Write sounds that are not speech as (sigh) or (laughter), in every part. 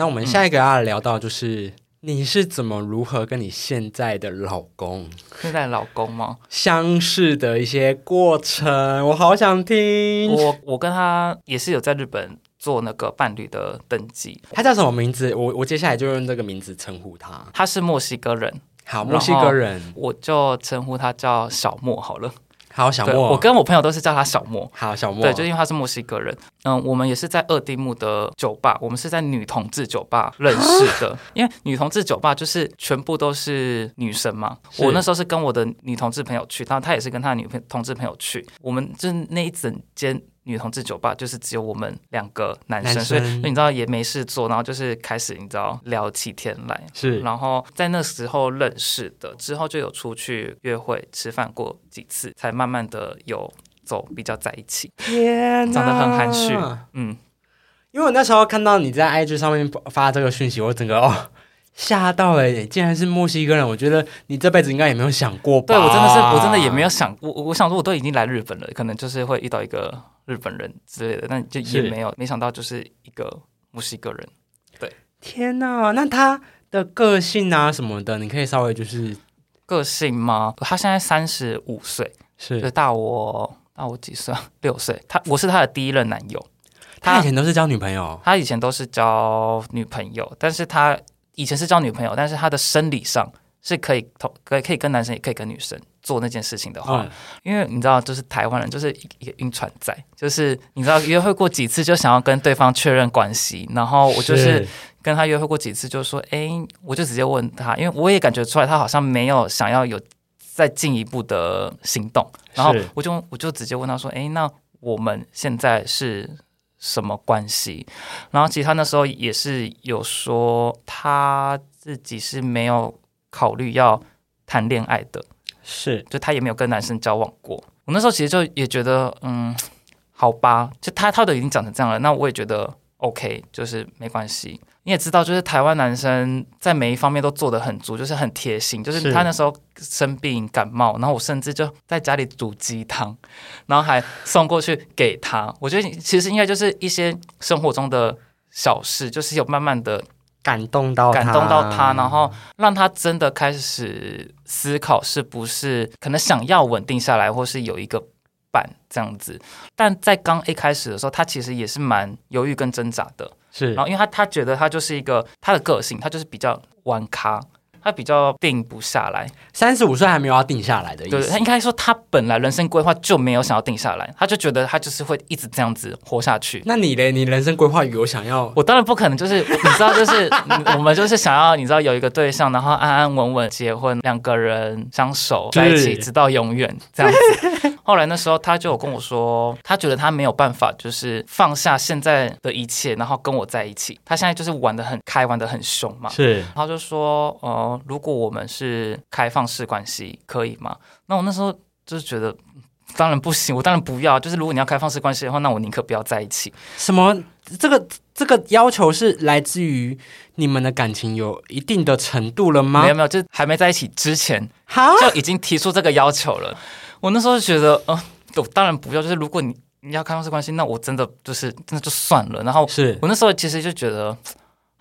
那我们下一个要聊到就是。你是怎么如何跟你现在的老公现在老公吗？相识的一些过程？我好想听。我我跟他也是有在日本做那个伴侣的登记，他叫什么名字？我我接下来就用这个名字称呼他。他是墨西哥人，好，墨西哥人。我就称呼他叫小莫好了。好，小，莫。我跟我朋友都是叫他小莫。好小莫。对，就因为他是墨西哥人。嗯，我们也是在二丁目的酒吧，我们是在女同志酒吧认识的。(laughs) 因为女同志酒吧就是全部都是女生嘛。我那时候是跟我的女同志朋友去，然后他也是跟他的女朋同志朋友去。我们就是那一整间女同志酒吧，就是只有我们两个男生，男所以生你知道也没事做，然后就是开始你知道聊起天来。是然后在那时候认识的，之后就有出去约会、吃饭过几次，才慢慢的有走比较在一起。天哪，长得很含蓄嗯，因为我那时候看到你在 IG 上面发这个讯息，我整个哦吓到了耶，竟然是墨西哥人。我觉得你这辈子应该也没有想过吧？对我真的是，我真的也没有想，过我我想说，我都已经来日本了，可能就是会遇到一个日本人之类的，但就也没有，没想到就是一个墨西哥人。对天哪，那他的个性啊什么的，你可以稍微就是个性吗？他现在三十五岁，就是大我大我几岁啊？六岁。他我是他的第一任男友，他以前都是交女朋友，他以前都是交女朋友，但是他以前是交女朋友，但是他的生理上是可以同可以可以跟男生也可以跟女生做那件事情的话，嗯，因为你知道，就是台湾人就是一一个晕船仔，就是你知道约会过几次就想要跟对方确认关系，然后我就是跟他约会过几次，就说，哎，我就直接问他，因为我也感觉出来他好像没有想要有再进一步的行动，然后我就我就直接问他说，哎，那我们现在是什么关系？然后其实他那时候也是有说他自己是没有考虑要谈恋爱的。是就他也没有跟男生交往过。我那时候其实就也觉得，嗯，好吧，就他他都已经长成这样了，那我也觉得 OK，就是没关系。你也知道，就是台湾男生在每一方面都做的很足，就是很贴心。就是是他那时候生病感冒，然后我甚至就在家里煮鸡汤，然后还送过去给他。我觉得其实应该就是一些生活中的小事，就是有慢慢的感动到感动到他，然后让他真的开始思考是不是可能想要稳定下来，或是有一个伴这样子。但在刚一开始的时候，他其实也是蛮犹豫跟挣扎的。是然后，因为他他觉得他就是一个他的个性，他就是比较玩咖，他比较定不下来。三十五岁还没有要定下来的意对，他。应该说他本来人生规划就没有想要定下来，他就觉得他就是会一直这样子活下去。那你嘞？你人生规划有想要？我当然不可能，就是 (laughs) 你知道，就是嗯 (laughs) 我们就是想要你知道有一个对象，然后安安稳稳结婚，两个人相守在一起，直到永远这样子。(laughs) 后来那时候他就有跟我说，他觉得他没有办法，就是放下现在的一切，然后跟我在一起。他现在就是玩的很开，玩的很凶嘛。是然后就说，呃，如果我们是开放式关系，可以吗？那我那时候就是觉得。当然不行，我当然不要。就是如果你要开放式关系的话，那我宁可不要在一起。什么？这个这个要求是来自于你们的感情有一定的程度了吗没有？没有，就还没在一起之前，哈，就已经提出这个要求了。我那时候就觉得，呃，我当然不要。就是如果你你要开放式关系，那我真的就是真的就算了。然后是我那时候其实就觉得，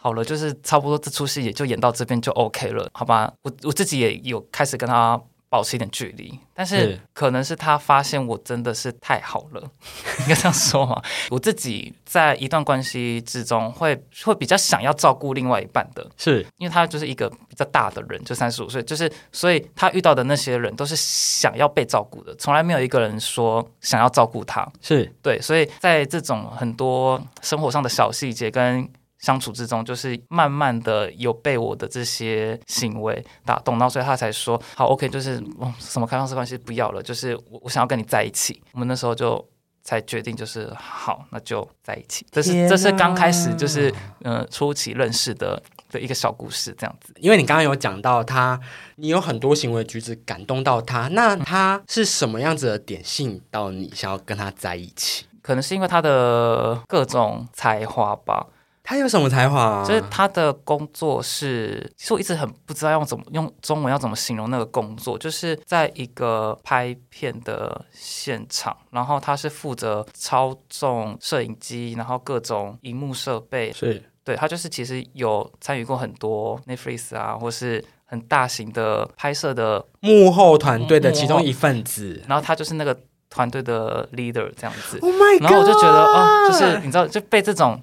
好了，就是差不多这出戏也就演到这边就 OK 了，好吧？我我自己也有开始跟他保持一点距离，但是是可能是他发现我真的是太好了，(laughs) 应该这样说嘛。我自己在一段关系之中会会比较想要照顾另外一半的，是因为他就是一个比较大的人，就三十五岁，就是所以他遇到的那些人都是想要被照顾的，从来没有一个人说想要照顾他。是对，所以在这种很多生活上的小细节跟相处之中，就是慢慢的有被我的这些行为打动，然后所以他才说好，OK，就是、哦、什么开放式关系不要了，就是我我想要跟你在一起。我们那时候就才决定，就是好，那就在一起。这是天这是刚开始就是呃初期认识的的一个小故事，这样子。因为你刚刚有讲到他，你有很多行为举止感动到他，那他是什么样子的点吸引到你，想要跟他在一起？可能是因为他的各种才华吧，他有什么才华、啊？就是他的工作是，其实我一直很不知道用怎么用中文要怎么形容那个工作，就是在一个拍片的现场，然后他是负责操纵摄影机，然后各种荧幕设备，是对，他就是其实有参与过很多 Netflix 啊，或是很大型的拍摄的，幕后团队的其中一份子。然后他就是那个团队的 leader 这样子。Oh my god！然后我就觉得哦，就是你知道就被这种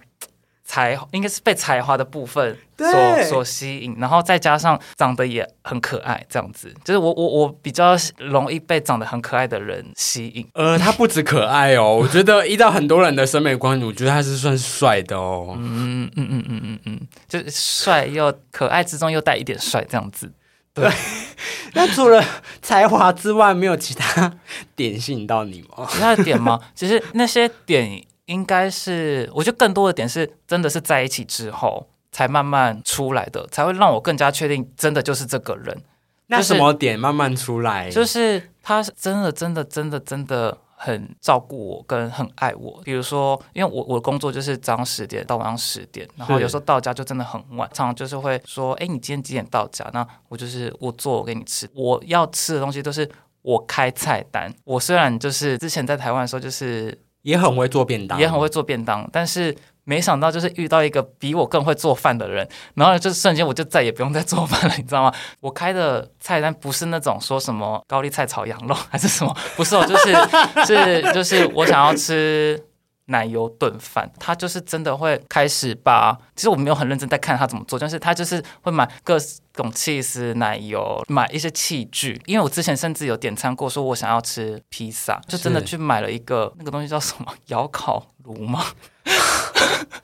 才应该是被才华的部分所所吸引，然后再加上长得也很可爱，这样子，就是我我我比较容易被长得很可爱的人吸引。呃，他不止可爱哦，我觉得依照很多人的审美观，我觉得他是算帅的哦。嗯嗯嗯嗯嗯嗯，就是帅又可爱之中又带一点帅这样子。对 (laughs) 那除了才华之外，没有其他 (laughs) 点吸引到你吗？其他的点吗？其实那些点应该是，我觉得更多的点是真的是在一起之后才慢慢出来的，才会让我更加确定真的就是这个人。就是那什么点慢慢出来？就是他是真的真的真的真的很照顾我，跟很爱我。比如说，因为我我的工作就是早上十点到晚上十点，然后有时候到家就真的很晚，常常就是会说，哎，你今天几点到家？那我就是我做我给你吃，我要吃的东西都是我开菜单。我虽然就是之前在台湾的时候就是也很会做便当，也很会做便当，但是没想到就是遇到一个比我更会做饭的人，然后就瞬间我就再也不用再做饭了，你知道吗？(laughs) 我开的菜单不是那种说什么高丽菜炒羊肉还是什么，不是哦，就是 (laughs) 是就是我想要吃。奶油炖饭，他就是真的会开始把，其实我没有很认真在看他怎么做，但是他就是会买各式种 cheese 奶油，买一些器具，因为我之前甚至有点餐过，说我想要吃披萨，就真的去买了一个那个东西叫什么窑烤炉吗？(laughs)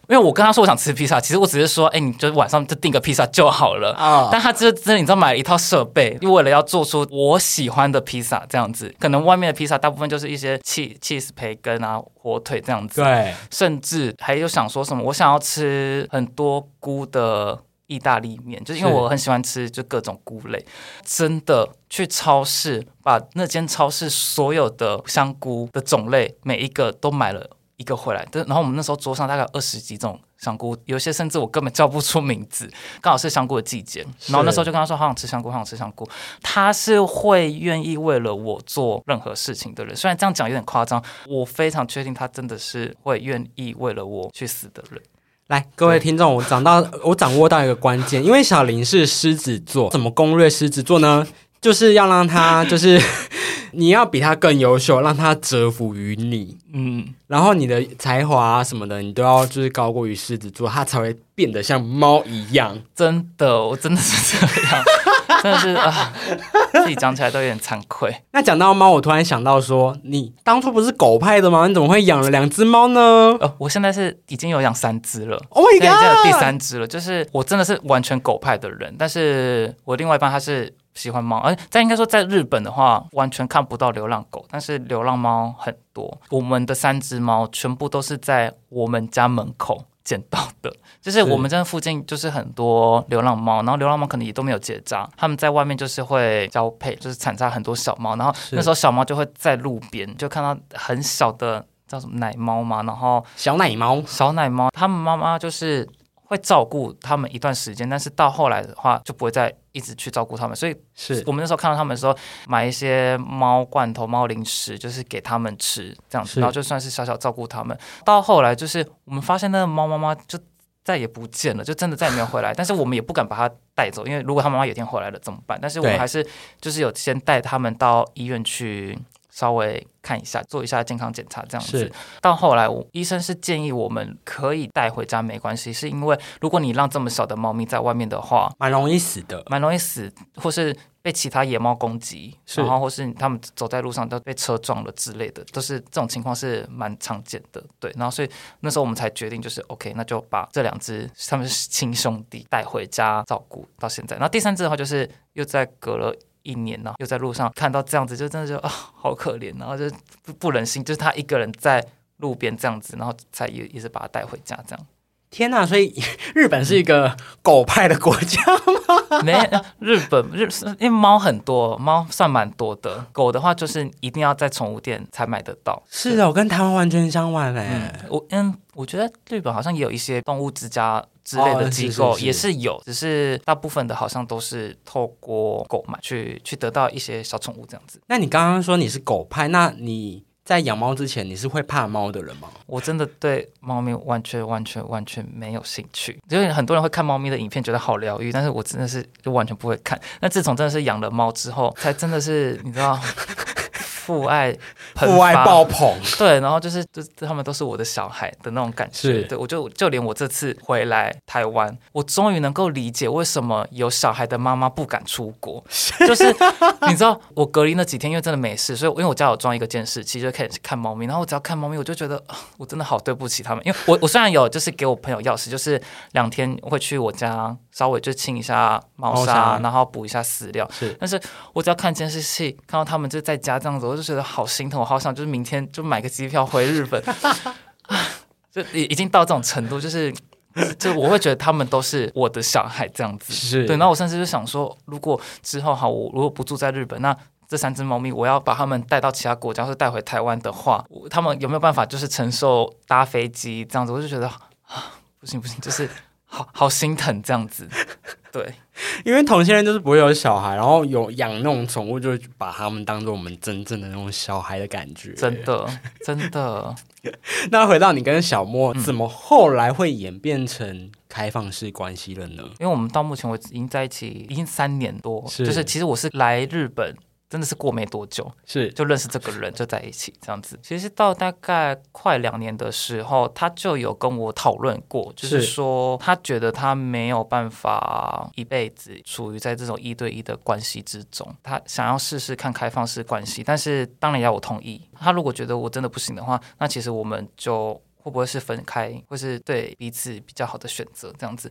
因为我跟他说我想吃披萨，其实我只是说，哎、你就晚上就订个披萨就好了。啊。但他真的真的，你知道买了一套设备，为了要做出我喜欢的披萨这样子，可能外面的披萨大部分就是一些 cheese cheese 培根啊、火腿这样子，对，甚至还有想说什么，我想要吃很多菇的意大利面，就是因为我很喜欢吃就各种菇类，真的去超市把那间超市所有的香菇的种类每一个都买了。一个回来，但然后我们那时候桌上大概二十几种香菇，有些甚至我根本叫不出名字，刚好是香菇的季节。然后那时候就跟他说好想吃香菇，好想吃香菇。他是会愿意为了我做任何事情的人，虽然这样讲有点夸张，我非常确定他真的是会愿意为了我去死的人。来，各位听众，我掌到 (laughs) 我掌握到一个关键，因为小林是狮子座，怎么攻略狮子座呢？就是要让他，(laughs) 就是 (laughs) 你要比他更优秀，让他折服于你，嗯，然后你的才华啊什么的，你都要就是高过于狮子座，他才会变得像猫一样。真的，我真的是这样，真的是啊，自己讲起来都有点惭愧。(laughs) 那讲到猫，我突然想到说，你当初不是狗派的吗？你怎么会养了两只猫呢呃，我现在是已经有养三只了。？Oh 已经有第三只了，就是我真的是完全狗派的人，但是我另外一半他是喜欢猫，而在应该说在日本的话，完全看不到流浪狗，但是流浪猫很多。我们的三只猫全部都是在我们家门口捡到的，就是我们这附近就是很多流浪猫，然后流浪猫可能也都没有结扎，他们在外面就是会交配，就是产下很多小猫，然后那时候小猫就会在路边就看到很小的叫什么奶猫嘛，然后小奶猫。小奶猫，他们妈妈就是会照顾他们一段时间，但是到后来的话就不会再一直去照顾他们，所以是我们那时候看到他们的时候，买一些猫罐头、猫零食，就是给他们吃这样子，然后就算是小小照顾他们。到后来就是我们发现那个猫妈妈就再也不见了，就真的再也没有回来，(laughs) 但是我们也不敢把它带走，因为如果它妈妈有一天回来了怎么办？但是我们还是就是有先带他们到医院去。稍微看一下，做一下健康检查，这样子。到后来，我医生是建议我们可以带回家，没关系，是因为如果你让这么小的猫咪在外面的话，蛮容易死的。蛮容易死，或是被其他野猫攻击，然后或是他们走在路上都被车撞了之类的，都是这种情况是蛮常见的。对，然后所以那时候我们才决定，就是 OK，那就把这两只他们是亲兄弟带回家照顾到现在。然后第三只的话，就是又在隔了。一年呢，又在路上看到这样子，就真的就啊，好可怜，然后就不不忍心，就是他一个人在路边这样子，然后才也也是把他带回家这样。天呐！所以 (laughs) 日本是一个狗派的国家吗？(laughs) 没日本日，因为猫很多，猫算蛮多的。狗的话，就是一定要在宠物店才买得到。是的，我跟台湾完全相反嘞、嗯，我嗯，我觉得日本好像也有一些动物之家之类的机构，哦是是是也是有，只是大部分的好像都是透过购买去去得到一些小宠物这样子。那你刚刚说你是狗派，那你在养猫之前，你是会怕猫的人吗？我真的对猫咪完全完全完全没有兴趣，就是很多人会看猫咪的影片，觉得好疗愈，但是我真的是就完全不会看。那自从真的是养了猫之后，才真的是你知道。父爱，(laughs) 父爱爆棚，对，然后就是就他们都是我的小孩的那种感觉，对我就就连我这次回来台湾，我终于能够理解为什么有小孩的妈妈不敢出国，(laughs) 就是你知道我隔离那几天，因为真的没事，所以因为我家有装一个监视器，就可以看猫咪，然后我只要看猫咪，我就觉得我真的好对不起他们，因为我我虽然有就是给我朋友钥匙，就是两天会去我家稍微就清一下猫砂，然后补一下饲料，是，但是我只要看监视器，看到他们就在家这样子。我就觉得好心疼，我好想就是明天就买个机票回日本，(laughs) 就已已经到这种程度，就是就我会觉得他们都是我的小孩这样子，是对。然后我甚至就想说，如果之后哈，我如果不住在日本，那这三只猫咪我要把它们带到其他国家，或带回台湾的话，他们有没有办法就是承受搭飞机这样子？我就觉得啊，不行不行，就是好好心疼这样子。对，(laughs) 因为同性恋就是不会有小孩，然后有养那种宠物，就把他们当做我们真正的那种小孩的感觉。真的，真的。(laughs) 那回到你跟小莫，怎么后来会演变成开放式关系了呢？因为我们到目前为止已经在一起已经三年多，就是其实我是来日本。真的是过没多久，是就认识这个人就在一起这样子。其实到大概快两年的时候，他就有跟我讨论过，就是说他觉得他没有办法一辈子处于在这种一对一的关系之中，他想要试试看开放式关系，但是当然要我同意。他如果觉得我真的不行的话，那其实我们就。会不会是分开，或是对彼此比较好的选择？这样子。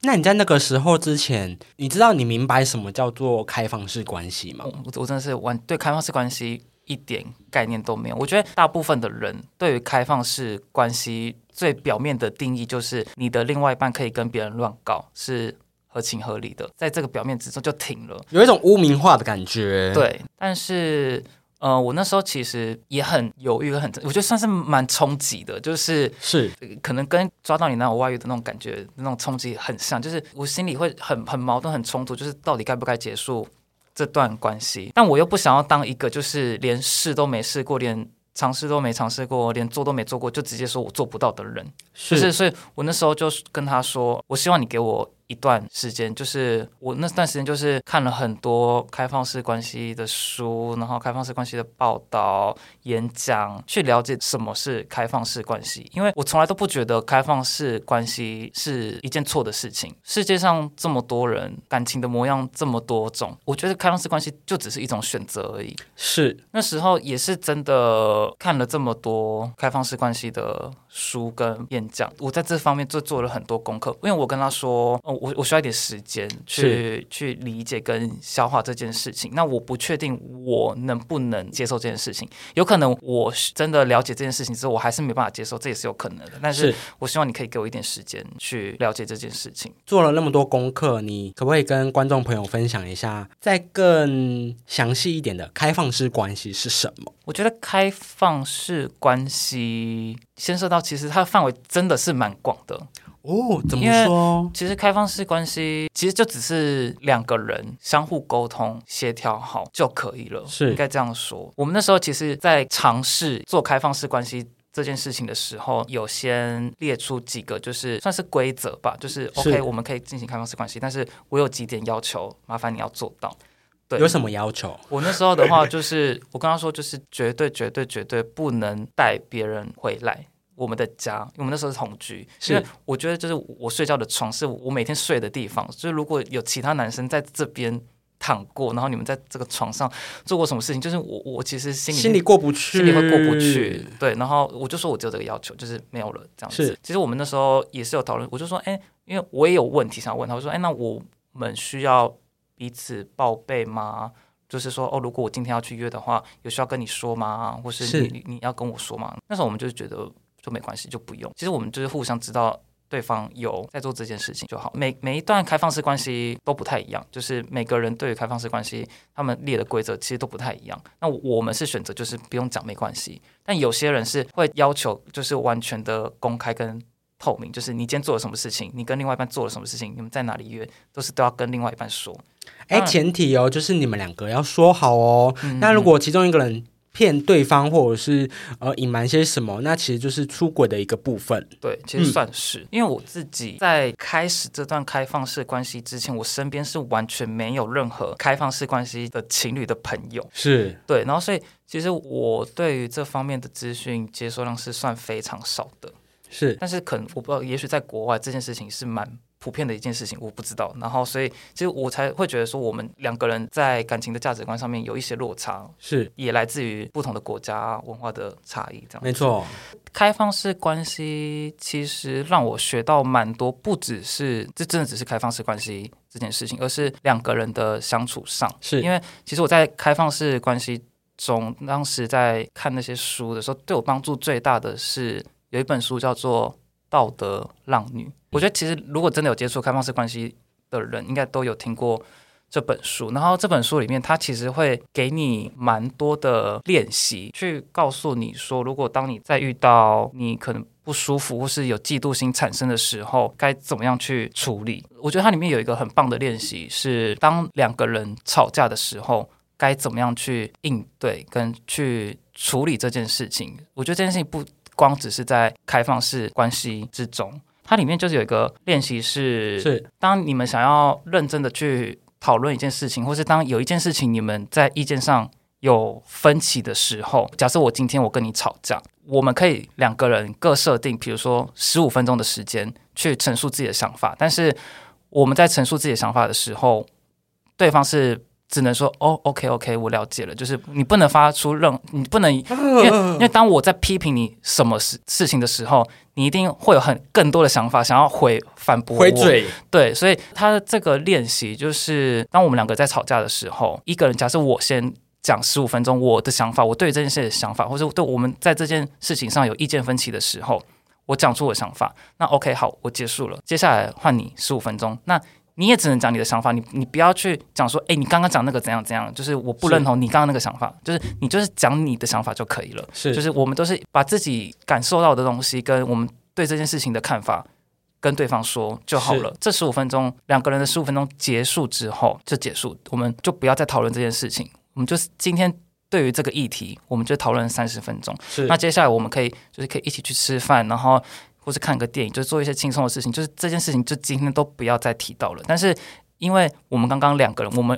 那你在那个时候之前，你知道你明白什么叫做开放式关系吗？我我真的是完对开放式关系一点概念都没有。我觉得大部分的人对于开放式关系最表面的定义，就是你的另外一半可以跟别人乱搞，是合情合理的，在这个表面之中就停了，有一种污名化的感觉。对，但是。呃，我那时候其实也很犹豫，很我觉得算是蛮冲击的，就是是。可能跟抓到你那种外遇的那种感觉，那种冲击很像，就是我心里会很很矛盾、很冲突，就是到底该不该结束这段关系，但我又不想要当一个就是连试都没试过，连尝试都没尝试过，连做都没做过，就直接说我做不到的人，就是所以我那时候就跟他说，我希望你给我。一段时间，就是我那段时间就是看了很多开放式关系的书，然后开放式关系的报道、演讲，去了解什么是开放式关系。因为我从来都不觉得开放式关系是一件错的事情。世界上这么多人，感情的模样这么多种，我觉得开放式关系就只是一种选择而已。是那时候也是真的看了这么多开放式关系的书跟演讲，我在这方面就做了很多功课。因为我跟他说，哦。我我需要一点时间去去理解跟消化这件事情。那我不确定我能不能接受这件事情，有可能我真的了解这件事情之后，我还是没办法接受，这也是有可能的。但是我希望你可以给我一点时间去了解这件事情。做了那么多功课，你可不可以跟观众朋友分享一下，再更详细一点的开放式关系是什么？我觉得开放式关系牵涉到，其实它的范围真的是蛮广的。哦，怎么说？其实开放式关系其实就只是两个人相互沟通、协调好就可以了，是应该这样说。我们那时候其实，在尝试做开放式关系这件事情的时候，有先列出几个，就是算是规则吧，就是 OK，我们可以进行开放式关系，但是我有几点要求，麻烦你要做到。对，有什么要求？我那时候的话，就是我跟他说，就是绝对、绝对、绝对不能带别人回来。我们的家，因为我们那时候是同居，因为我觉得就是我睡觉的床是我每天睡的地方，所以如果有其他男生在这边躺过，然后你们在这个床上做过什么事情，就是我我其实心里心里过不去，心里会过不去。对，然后我就说我只有这个要求，就是没有了这样子。其实我们那时候也是有讨论，我就说，哎，因为我也有问题想问他，我说，哎，那我们需要彼此报备吗？就是说，哦，如果我今天要去约的话，有需要跟你说吗？或是你你要跟我说吗？那时候我们就觉得。就没关系，就不用。其实我们就是互相知道对方有在做这件事情就好。每每一段开放式关系都不太一样，就是每个人对于开放式关系，他们列的规则其实都不太一样。那我们是选择就是不用讲没关系，但有些人是会要求就是完全的公开跟透明，就是你今天做了什么事情，你跟另外一半做了什么事情，你们在哪里约，都是都要跟另外一半说。哎，前提哦，就是你们两个要说好哦。那如果其中一个人。骗对方，或者是呃隐瞒些什么，那其实就是出轨的一个部分。对，其实算是，因为我自己在开始这段开放式关系之前，我身边是完全没有任何开放式关系的情侣的朋友。是对，然后所以其实我对于这方面的资讯接受量是算非常少的，是，但是可能我不知道，也许在国外这件事情是蛮普遍的一件事情，我不知道。然后所以其实我才会觉得说，我们两个人在感情的价值观上面有一些落差，是也来自于不同的国家文化的差异，这样。没错，开放式关系其实让我学到蛮多，不只是这真的只是开放式关系这件事情，而是两个人的相处上。是因为其实我在开放式关系中，当时在看那些书的时候，对我帮助最大的是有一本书叫做《道德浪女》。我觉得其实如果真的有接触开放式关系的人，应该都有听过。这本书，然后这本书里面，它其实会给你蛮多的练习，去告诉你说，如果当你在遇到你可能不舒服或是有嫉妒心产生的时候，该怎么样去处理。我觉得它里面有一个很棒的练习，是当两个人吵架的时候，该怎么样去应对跟去处理这件事情。我觉得这件事情不光只是在开放式关系之中，它里面就是有一个练习是，是当你们想要认真的去。讨论一件事情，或是当有一件事情你们在意见上有分歧的时候，假设我今天我跟你吵架，我们可以两个人各设定，比如说十五分钟的时间去陈述自己的想法。但是我们在陈述自己的想法的时候，对方是。只能说哦，OK，OK，我了解了。就是你不能发出任，你不能，因为 (laughs) 因为当我在批评你什么事事情的时候，你一定会有很更多的想法想要回反驳回嘴。对，所以他的这个练习就是，当我们两个在吵架的时候，一个人假设我先讲十五分钟我的想法，我对这件事的想法，或者对我们在这件事情上有意见分歧的时候，我讲出我的想法。那 OK，好，我结束了。接下来换你十五分钟。那你也只能讲你的想法，你你不要去讲说，哎，你刚刚讲那个怎样怎样，就是我不认同你刚刚那个想法，就是你就是讲你的想法就可以了。是，就是我们都是把自己感受到的东西跟我们对这件事情的看法跟对方说就好了。这十五分钟，两个人的十五分钟结束之后就结束，我们就不要再讨论这件事情。我们就是今天对于这个议题，我们就讨论三十分钟。是，那接下来我们可以就是可以一起去吃饭，然后。或是看个电影，就做一些轻松的事情，就是这件事情就今天都不要再提到了。但是，因为我们刚刚两个人，我们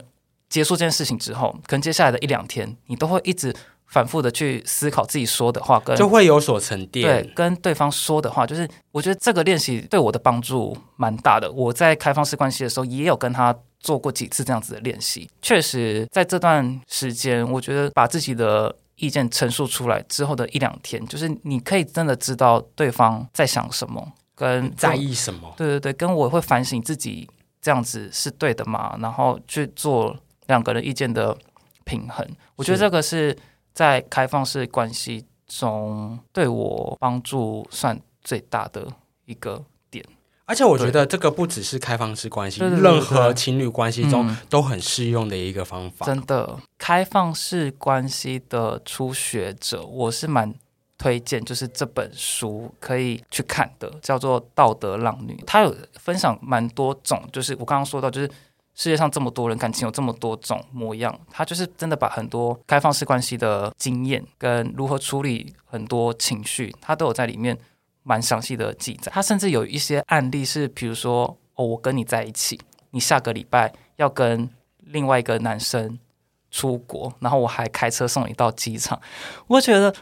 结束这件事情之后，可能接下来的一两天，你都会一直反复的去思考自己说的话，跟就会有所沉淀。对，跟对方说的话，就是我觉得这个练习对我的帮助蛮大的。我在开放式关系的时候，也有跟他做过几次这样子的练习。确实，在这段时间，我觉得把自己的。意见陈述出来之后的一两天，就是你可以真的知道对方在想什么，跟在意什么。对对对，跟我会反省自己这样子是对的嘛，然后去做两个人意见的平衡。我觉得这个是在开放式关系中对我帮助算最大的一个。而且我觉得这个不只是开放式关系，任何情侣关系中都很适用的一个方法。真的，开放式关系的初学者，我是蛮推荐，就是这本书可以去看的，叫做《道德浪女》。它有分享蛮多种，就是我刚刚说到，就是世界上这么多人，感情有这么多种模样，她就是真的把很多开放式关系的经验跟如何处理很多情绪，她都有在里面。蛮详细的记载，他甚至有一些案例是，比如说，哦，我跟你在一起，你下个礼拜要跟另外一个男生出国，然后我还开车送你到机场。我觉得，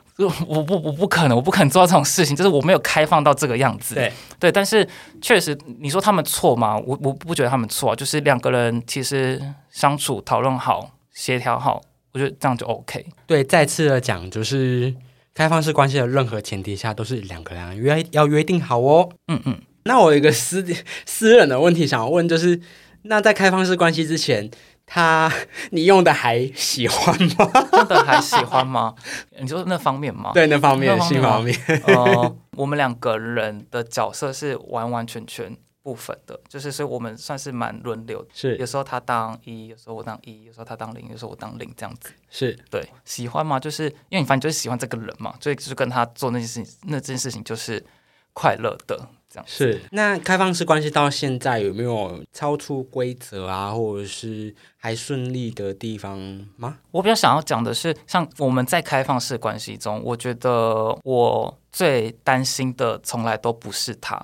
我不，我不可能，我不可能做到这种事情，就是我没有开放到这个样子。对，对，但是确实，你说他们错吗？我我不觉得他们错，就是两个人其实相处、讨论好、协调好，我觉得这样就 OK。对，再次的讲，就是。开放式关系的任何前提下，都是两个人约要约定好哦。嗯嗯。那我有一个私私人的问题想要问，就是那在开放式关系之前，他你用的还喜欢吗？用的还喜欢吗？(laughs) 你说那方面吗？对，那方面，性方面。哦，我们两个人的角色是完完全全。部分的，就是所以我们算是蛮轮流，是有时候他当一，有时候我当一，有时候他当零，有时候我当零，这样子。是对，喜欢嘛？就是因为你反正就是喜欢这个人嘛，所以就是跟他做那件事情，那件事情就是快乐的。这样是，那开放式关系到现在有没有超出规则啊，或者是还顺利的地方吗？我比较想要讲的是，像我们在开放式关系中，我觉得我最担心的从来都不是他，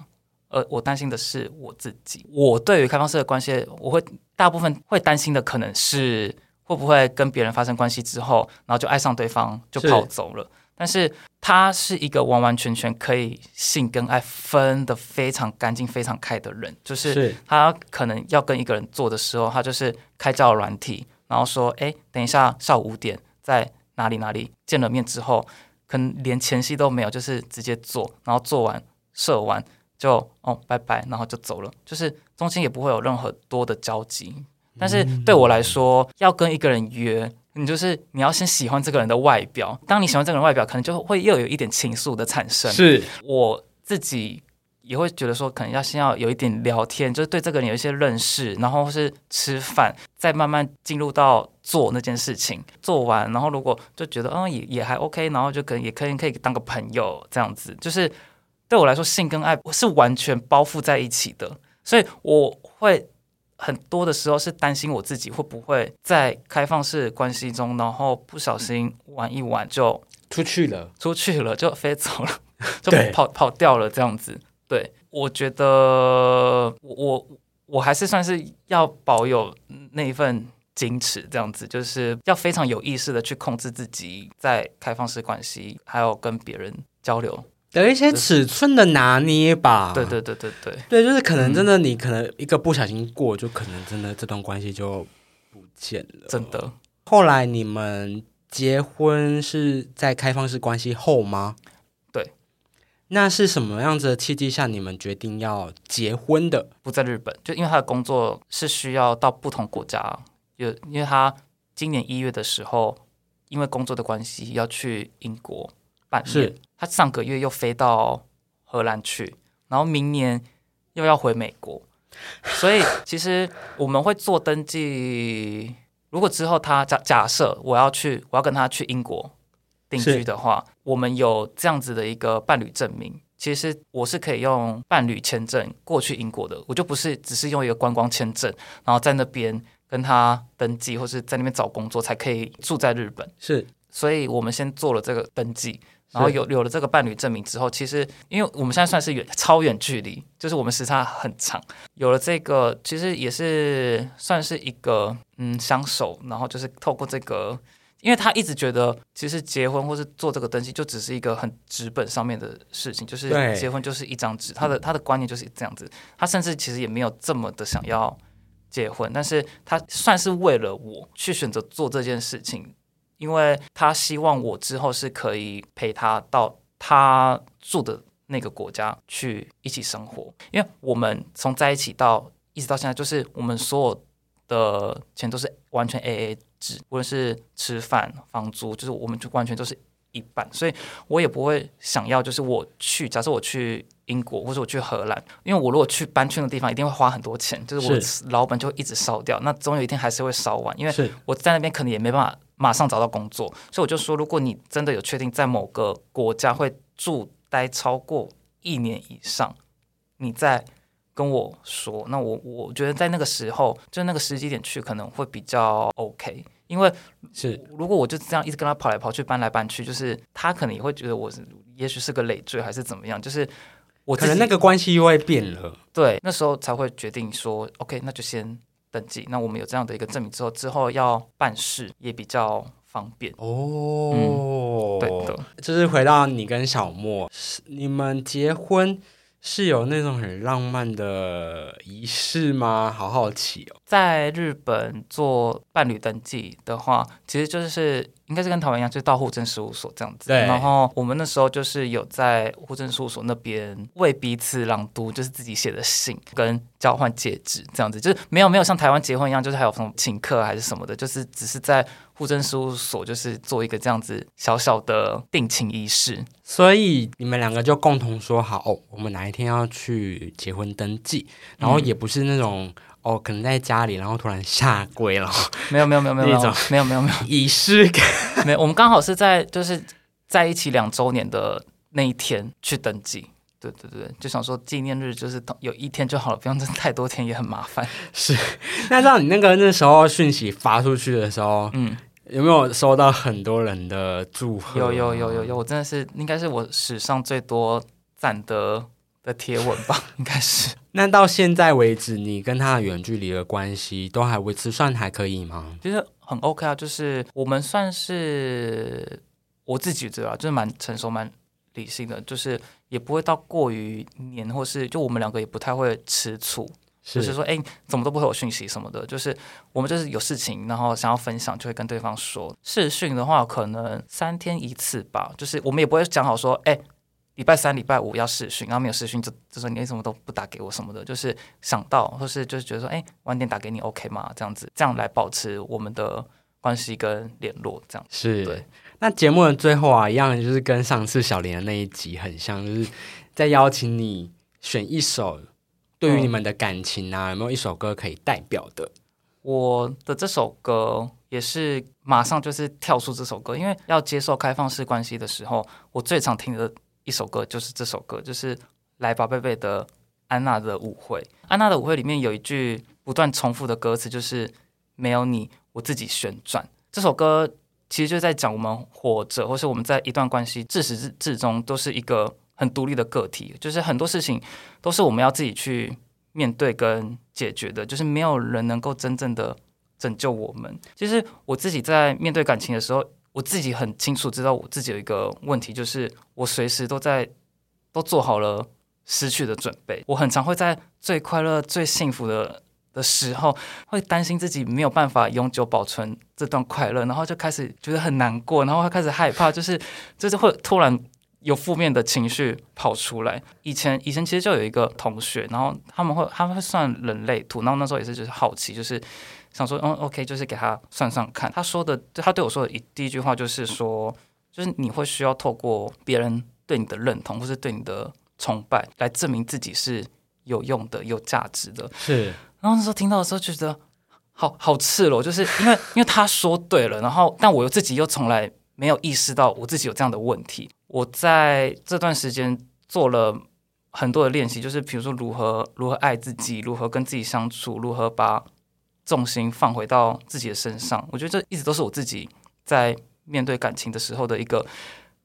而我担心的是我自己。我对于开放式的关系，我会大部分会担心的可能是会不会跟别人发生关系之后，然后就爱上对方就跑走了。但是他是一个完完全全可以性跟爱分的非常干净、非常开的人，就是他可能要跟一个人做的时候，他就是开交友软体，然后说：“哎，等一下下午五点在哪里哪里见了面之后，可能连前戏都没有，就是直接做，然后做完射完就哦拜拜，然后就走了，就是中间也不会有任何多的交集。但是对我来说，要跟一个人约。”你就是你要先喜欢这个人的外表，当你喜欢这个人外表，可能就会又有一点情愫的产生。是我自己也会觉得说，可能要先要有一点聊天，就是对这个人有一些认识，然后是吃饭，再慢慢进入到做那件事情。做完，然后如果就觉得嗯也也还 OK，然后就可能也可以可以当个朋友这样子。就是对我来说，性跟爱是完全包覆在一起的，所以我会。很多的时候是担心我自己会不会在开放式关系中，然后不小心玩一玩就出去了，出去了就飞走了，(laughs) 就跑跑掉了这样子。对，我觉得我我还是算是要保有那一份矜持，这样子就是要非常有意识的去控制自己在开放式关系，还有跟别人交流。有一些尺寸的拿捏吧，对对对对对，对，就是可能真的你可能一个不小心过，就可能真的这段关系就不见了。真的，后来你们结婚是在开放式关系后吗？对，那是什么样子的契机下你们决定要结婚的？不在日本，就因为他的工作是需要到不同国家，有因为他今年一月的时候，因为工作的关系要去英国。办是，他上个月又飞到荷兰去，然后明年又要回美国，所以其实我们会做登记。如果之后他假假设我要去，我要跟他去英国定居的话，我们有这样子的一个伴侣证明，其实我是可以用伴侣签证过去英国的，我就不是只是用一个观光签证，然后在那边跟他登记，或是在那边找工作才可以住在日本。是，所以我们先做了这个登记。然后有有了这个伴侣证明之后，其实因为我们现在算是远超远距离，就是我们时差很长。有了这个，其实也是算是一个嗯相守。然后就是透过这个，因为他一直觉得，其实结婚或是做这个登记，就只是一个很纸本上面的事情，就是结婚就是一张纸。他的他的观念就是这样子。他甚至其实也没有这么的想要结婚，但是他算是为了我去选择做这件事情。因为他希望我之后是可以陪他到他住的那个国家去一起生活，因为我们从在一起到一直到现在，就是我们所有的钱都是完全 A A 制，无论是吃饭、房租，就是我们就完全都是一半，所以我也不会想要，就是我去，假设我去英国或者我去荷兰，因为我如果去搬去的地方，一定会花很多钱，就是我老本就一直烧掉，那总有一天还是会烧完，因为我在那边可能也没办法。马上找到工作，所以我就说，如果你真的有确定在某个国家会住待超过一年以上，你再跟我说，那我我觉得在那个时候，就那个时机点去可能会比较 OK，因为是如果我就这样一直跟他跑来跑去搬来搬去，就是他可能也会觉得我是也许是个累赘还是怎么样，就是我可能那个关系又会变了，对，那时候才会决定说 OK，那就先。登记，那我们有这样的一个证明之后，之后要办事也比较方便哦。对的，就是回到你跟小莫，你们结婚。是有那种很浪漫的仪式吗？好好奇哦。在日本做伴侣登记的话，其实就是应该是跟台湾一样，就是到户政事务所这样子。对。然后我们那时候就是有在户政事务所那边为彼此朗读，就是自己写的信跟交换戒指这样子，就是没有没有像台湾结婚一样，就是还有什么请客还是什么的，就是只是在。户政事务所就是做一个这样子小小的定情仪式，所以你们两个就共同说好，哦，我们哪一天要去结婚登记，然后也不是那种哦，可能在家里，然后突然下跪了，没有没有没有 (laughs) 没有那种没有没有没有 (laughs) 仪式感，(laughs) 没有，我们刚好是在就是在一起两周年的那一天去登记，对对对，就想说纪念日就是有一天就好了，不用真太多天也很麻烦。是，那让你那个那时候讯息发出去的时候，嗯，有没有收到很多人的祝贺？有有有有有，我真的是应该是我史上最多赞的的贴文吧，(laughs) 应该是。那到现在为止，你跟他的远距离的关系都还维持算还可以吗？其实很 OK 啊，就是我们算是我自己觉得啊，就是蛮成熟、蛮理性的，就是也不会到过于黏，或是就我们两个也不太会吃醋，就是说，哎、怎么都不会有讯息什么的，就是我们就是有事情，然后想要分享，就会跟对方说。视讯的话，可能三天一次吧，就是我们也不会讲好说，哎、礼拜三、礼拜五要试训，然后没有试训就就说你为什么都不打给我什么的，就是想到或是就是觉得说，哎、晚点打给你 OK 吗？这样子，这样来保持我们的关系跟联络，这样。是对。那节目的最后啊，一样就是跟上次小林的那一集很像，就是在邀请你选一首对于你们的感情啊，有没有一首歌可以代表的？我的这首歌也是马上就是跳出这首歌，因为要接受开放式关系的时候，我最常听的一首歌就是这首歌，就是《来宝贝贝》的安娜的舞会。安娜的舞会里面有一句不断重复的歌词，就是“没有你，我自己旋转”。这首歌其实就在讲我们活着，或是我们在一段关系自始至至终都是一个很独立的个体，就是很多事情都是我们要自己去面对跟解决的，就是没有人能够真正的拯救我们。其实我自己在面对感情的时候，我自己很清楚知道我自己有一个问题，就是我随时都在都做好了失去的准备。我很常会在最快乐、最幸福的的时候，会担心自己没有办法永久保存这段快乐，然后就开始觉得很难过，然后会开始害怕，就是就是会突然。有负面的情绪跑出来。以前以前其实就有一个同学，然后他们会他们会算人类图，然后那时候也是就是好奇，就是想说，嗯，OK，就是给他算算看。他说的，他对我说的一第一句话就是说，就是你会需要透过别人对你的认同，或是对你的崇拜，来证明自己是有用的、有价值的。是，然后那时候听到的时候，就觉得好好赤裸，就是 (laughs) 因为因为他说对了，然后但我又自己又从来没有意识到我自己有这样的问题。我在这段时间做了很多的练习，就是比如说如何如何爱自己，如何跟自己相处，如何把重心放回到自己的身上。我觉得这一直都是我自己在面对感情的时候的一个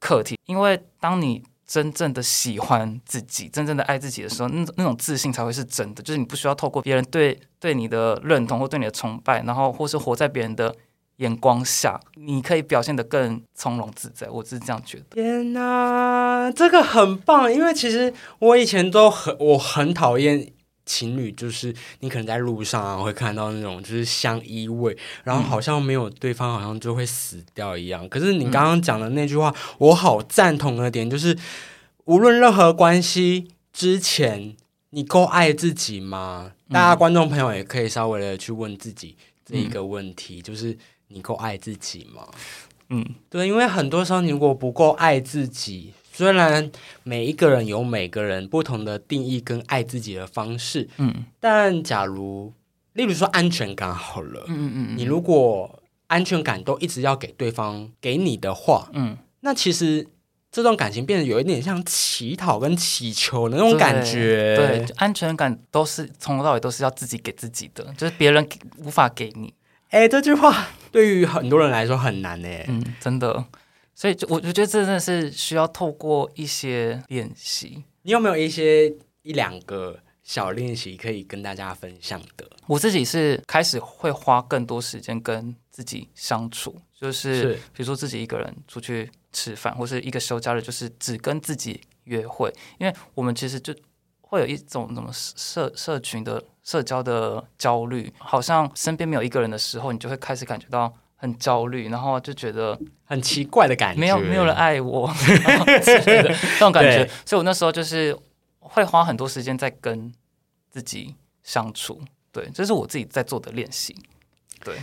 课题，因为当你真正的喜欢自己，真正的爱自己的时候，那那种自信才会是真的。就是你不需要透过别人对对你的认同或对你的崇拜，然后或是活在别人的眼光下，你可以表现得更从容自在。我是这样觉得。天哪，这个很棒！因为其实我以前都很我很讨厌情侣，就是你可能在路上啊会看到那种就是相依偎，然后好像没有对方，好像就会死掉一样。可是你刚刚讲的那句话，我好赞同的点就是，无论任何关系之前，你够爱自己吗？大家观众朋友也可以稍微的去问自己这一个问题，就是你够爱自己吗？嗯，对，因为很多时候你如果不够爱自己，虽然每一个人有每个人不同的定义跟爱自己的方式，嗯但假如例如说安全感好了，嗯嗯嗯你如果安全感都一直要给对方给你的话，嗯，那其实这段感情变得有一点像乞讨跟乞求的那种感觉。对，就安全感都是从头到尾都是要自己给自己的，就是别人给无法给你。哎，这句话对于很多人来说很难呢。嗯，真的。所以就我我觉得这真的是需要透过一些练习。你有没有一些一两个小练习可以跟大家分享的？我自己是开始会花更多时间跟自己相处，就是是比如说自己一个人出去吃饭，或是一个休假日，就是只跟自己约会，因为我们其实就会有一种什么社社群的社交的焦虑，好像身边没有一个人的时候，你就会开始感觉到很焦虑，然后就觉得很奇怪的感觉，没有没有人爱我 (laughs) 这种感觉，所以我那时候就是会花很多时间在跟自己相处，对，这是我自己在做的练习，对，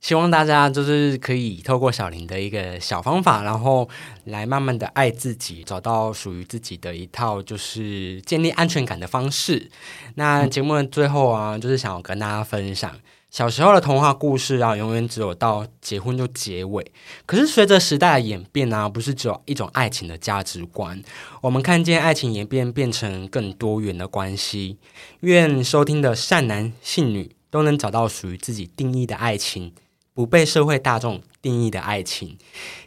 希望大家就是可以透过小林的一个小方法，然后来慢慢的爱自己，找到属于自己的一套就是建立安全感的方式。那节目的最后啊，就是想要跟大家分享，小时候的童话故事啊，永远只有到结婚就结尾。可是随着时代的演变啊，不是只有一种爱情的价值观，我们看见爱情演变变成更多元的关系。愿收听的善男信女都能找到属于自己定义的爱情，不被社会大众定义的爱情。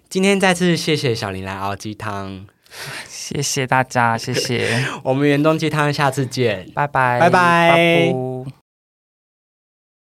今天再次谢谢小林来熬鸡汤，(sighs) 谢谢大家，谢谢，(laughs) 我们原动鸡汤下次见。拜拜，拜拜拜